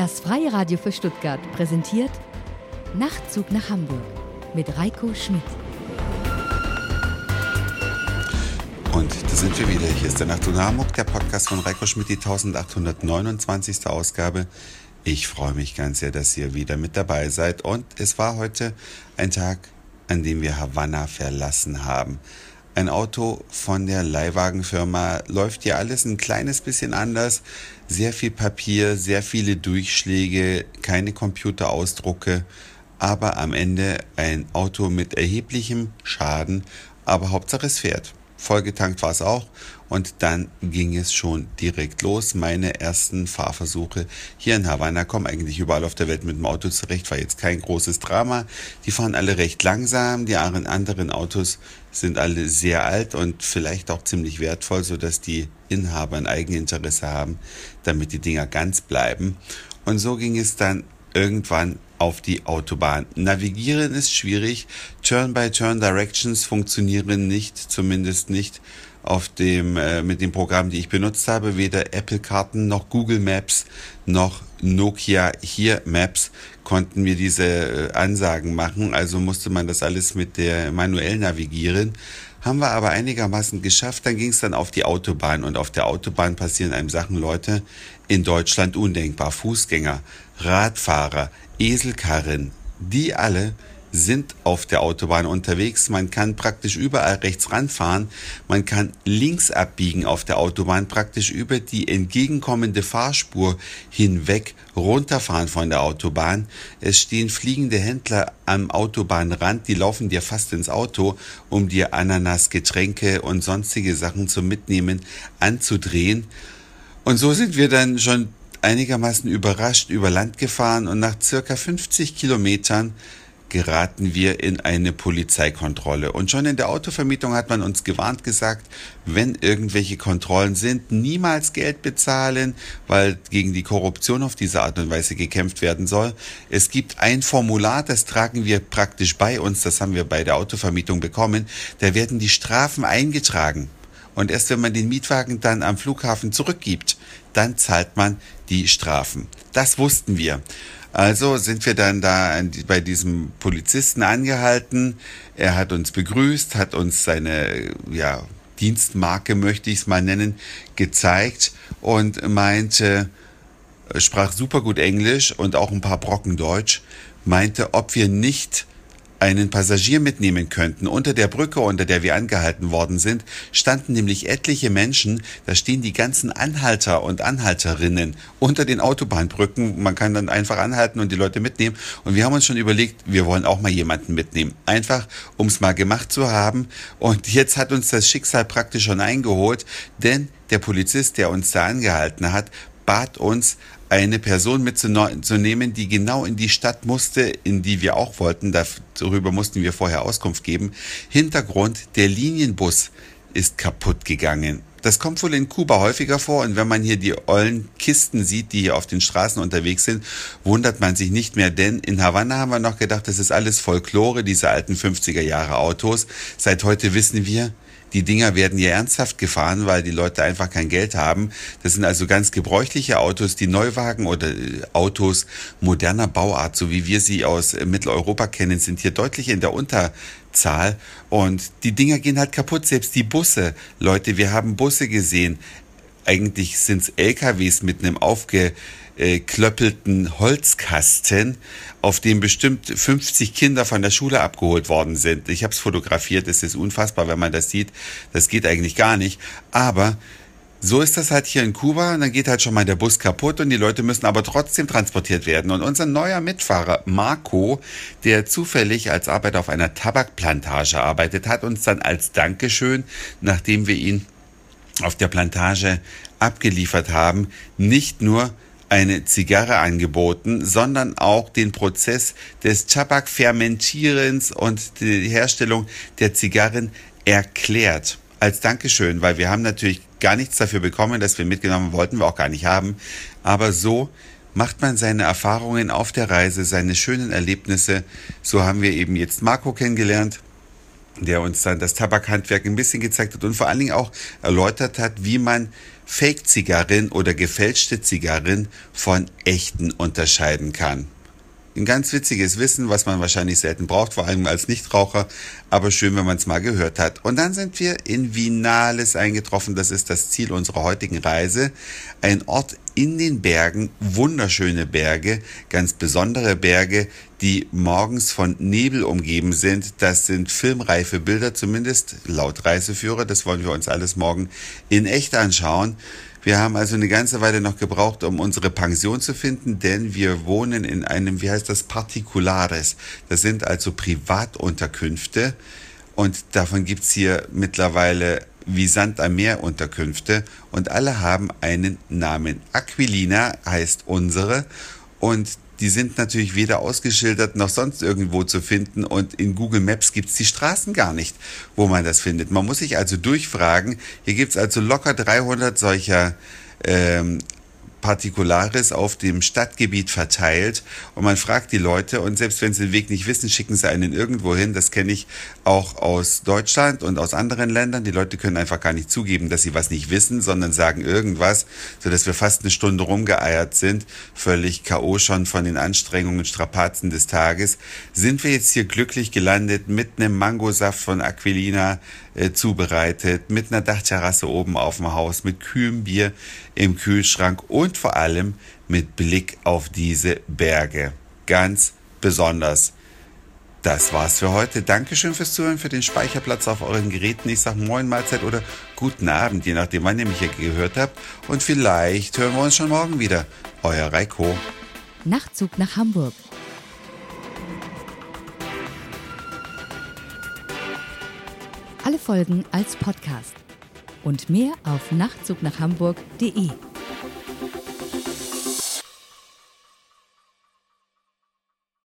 Das Freie Radio für Stuttgart präsentiert Nachtzug nach Hamburg mit Reiko Schmidt. Und da sind wir wieder. Hier ist der Nachtzug nach Hamburg, der Podcast von Reiko Schmidt, die 1829. Ausgabe. Ich freue mich ganz sehr, dass ihr wieder mit dabei seid. Und es war heute ein Tag, an dem wir Havanna verlassen haben. Ein Auto von der Leihwagenfirma läuft ja alles ein kleines bisschen anders. Sehr viel Papier, sehr viele Durchschläge, keine Computerausdrucke, aber am Ende ein Auto mit erheblichem Schaden, aber Hauptsache es fährt. Vollgetankt war es auch und dann ging es schon direkt los. Meine ersten Fahrversuche hier in Havanna kommen eigentlich überall auf der Welt mit dem Auto zurecht, war jetzt kein großes Drama. Die fahren alle recht langsam, die anderen Autos sind alle sehr alt und vielleicht auch ziemlich wertvoll, sodass die Inhaber ein Eigeninteresse haben, damit die Dinger ganz bleiben. Und so ging es dann irgendwann auf die Autobahn. Navigieren ist schwierig. Turn-by-Turn-Directions funktionieren nicht, zumindest nicht auf dem, äh, mit dem Programm, die ich benutzt habe. Weder Apple-Karten noch Google Maps noch Nokia hier Maps konnten mir diese äh, Ansagen machen. Also musste man das alles mit der manuell navigieren. Haben wir aber einigermaßen geschafft. Dann ging es dann auf die Autobahn und auf der Autobahn passieren einem Sachen, Leute, in Deutschland undenkbar. Fußgänger, Radfahrer, Eselkarren, die alle sind auf der Autobahn unterwegs. Man kann praktisch überall rechts ranfahren. Man kann links abbiegen auf der Autobahn, praktisch über die entgegenkommende Fahrspur hinweg runterfahren von der Autobahn. Es stehen fliegende Händler am Autobahnrand, die laufen dir fast ins Auto, um dir Ananas, Getränke und sonstige Sachen zum Mitnehmen anzudrehen. Und so sind wir dann schon einigermaßen überrascht über Land gefahren und nach circa 50 Kilometern geraten wir in eine Polizeikontrolle. Und schon in der Autovermietung hat man uns gewarnt gesagt, wenn irgendwelche Kontrollen sind, niemals Geld bezahlen, weil gegen die Korruption auf diese Art und Weise gekämpft werden soll. Es gibt ein Formular, das tragen wir praktisch bei uns, das haben wir bei der Autovermietung bekommen. Da werden die Strafen eingetragen. Und erst wenn man den Mietwagen dann am Flughafen zurückgibt, dann zahlt man die Strafen. Das wussten wir. Also sind wir dann da bei diesem Polizisten angehalten. Er hat uns begrüßt, hat uns seine ja, Dienstmarke, möchte ich es mal nennen, gezeigt und meinte, sprach super gut Englisch und auch ein paar Brocken Deutsch, meinte, ob wir nicht einen Passagier mitnehmen könnten. Unter der Brücke, unter der wir angehalten worden sind, standen nämlich etliche Menschen, da stehen die ganzen Anhalter und Anhalterinnen unter den Autobahnbrücken. Man kann dann einfach anhalten und die Leute mitnehmen. Und wir haben uns schon überlegt, wir wollen auch mal jemanden mitnehmen. Einfach, um es mal gemacht zu haben. Und jetzt hat uns das Schicksal praktisch schon eingeholt, denn der Polizist, der uns da angehalten hat, bat uns, eine Person mitzunehmen, die genau in die Stadt musste, in die wir auch wollten. Darüber mussten wir vorher Auskunft geben. Hintergrund, der Linienbus ist kaputt gegangen. Das kommt wohl in Kuba häufiger vor und wenn man hier die ollen Kisten sieht, die hier auf den Straßen unterwegs sind, wundert man sich nicht mehr, denn in Havanna haben wir noch gedacht, das ist alles Folklore, diese alten 50er Jahre Autos. Seit heute wissen wir, die Dinger werden ja ernsthaft gefahren, weil die Leute einfach kein Geld haben. Das sind also ganz gebräuchliche Autos, die Neuwagen oder äh, Autos moderner Bauart, so wie wir sie aus Mitteleuropa kennen, sind hier deutlich in der Unterzahl. Und die Dinger gehen halt kaputt, selbst die Busse. Leute, wir haben Busse gesehen. Eigentlich sind es LKWs mit einem aufge äh, klöppelten Holzkasten, auf dem bestimmt 50 Kinder von der Schule abgeholt worden sind. Ich habe es fotografiert, es ist unfassbar, wenn man das sieht. Das geht eigentlich gar nicht. Aber so ist das halt hier in Kuba und dann geht halt schon mal der Bus kaputt und die Leute müssen aber trotzdem transportiert werden. Und unser neuer Mitfahrer Marco, der zufällig als Arbeiter auf einer Tabakplantage arbeitet, hat uns dann als Dankeschön, nachdem wir ihn auf der Plantage abgeliefert haben, nicht nur eine Zigarre angeboten, sondern auch den Prozess des Tabakfermentierens und die Herstellung der Zigarren erklärt. Als Dankeschön, weil wir haben natürlich gar nichts dafür bekommen, dass wir mitgenommen wollten, wir auch gar nicht haben. Aber so macht man seine Erfahrungen auf der Reise, seine schönen Erlebnisse. So haben wir eben jetzt Marco kennengelernt, der uns dann das Tabakhandwerk ein bisschen gezeigt hat und vor allen Dingen auch erläutert hat, wie man Fake-Zigarren oder gefälschte Zigarren von echten unterscheiden kann ein ganz witziges Wissen, was man wahrscheinlich selten braucht, vor allem als Nichtraucher, aber schön, wenn man es mal gehört hat. Und dann sind wir in Vinales eingetroffen, das ist das Ziel unserer heutigen Reise. Ein Ort in den Bergen, wunderschöne Berge, ganz besondere Berge, die morgens von Nebel umgeben sind. Das sind filmreife Bilder, zumindest laut Reiseführer. Das wollen wir uns alles morgen in echt anschauen. Wir haben also eine ganze Weile noch gebraucht, um unsere Pension zu finden, denn wir wohnen in einem, wie heißt das, Particulares. Das sind also Privatunterkünfte und davon gibt's hier mittlerweile wie Sand am Meer Unterkünfte und alle haben einen Namen. Aquilina heißt unsere und die sind natürlich weder ausgeschildert noch sonst irgendwo zu finden und in Google Maps gibt's die Straßen gar nicht, wo man das findet. Man muss sich also durchfragen. Hier gibt's also locker 300 solcher ähm, Partikulares auf dem Stadtgebiet verteilt und man fragt die Leute und selbst wenn sie den Weg nicht wissen, schicken sie einen irgendwo hin. Das kenne ich auch aus Deutschland und aus anderen Ländern. Die Leute können einfach gar nicht zugeben, dass sie was nicht wissen, sondern sagen irgendwas, sodass wir fast eine Stunde rumgeeiert sind, völlig K.O. schon von den Anstrengungen Strapazen des Tages. Sind wir jetzt hier glücklich gelandet mit einem Mangosaft von Aquilina äh, zubereitet, mit einer Dachterrasse oben auf dem Haus, mit kühlem Bier im Kühlschrank und vor allem mit Blick auf diese Berge. Ganz besonders. Das war's für heute. Dankeschön fürs Zuhören, für den Speicherplatz auf euren Geräten. Ich sag Moin Mahlzeit oder guten Abend, je nachdem, wann ihr mich hier gehört habt. Und vielleicht hören wir uns schon morgen wieder. Euer Reiko. Nachtzug nach Hamburg. Alle Folgen als Podcast. Und mehr auf nachtzugnachhamburg.de.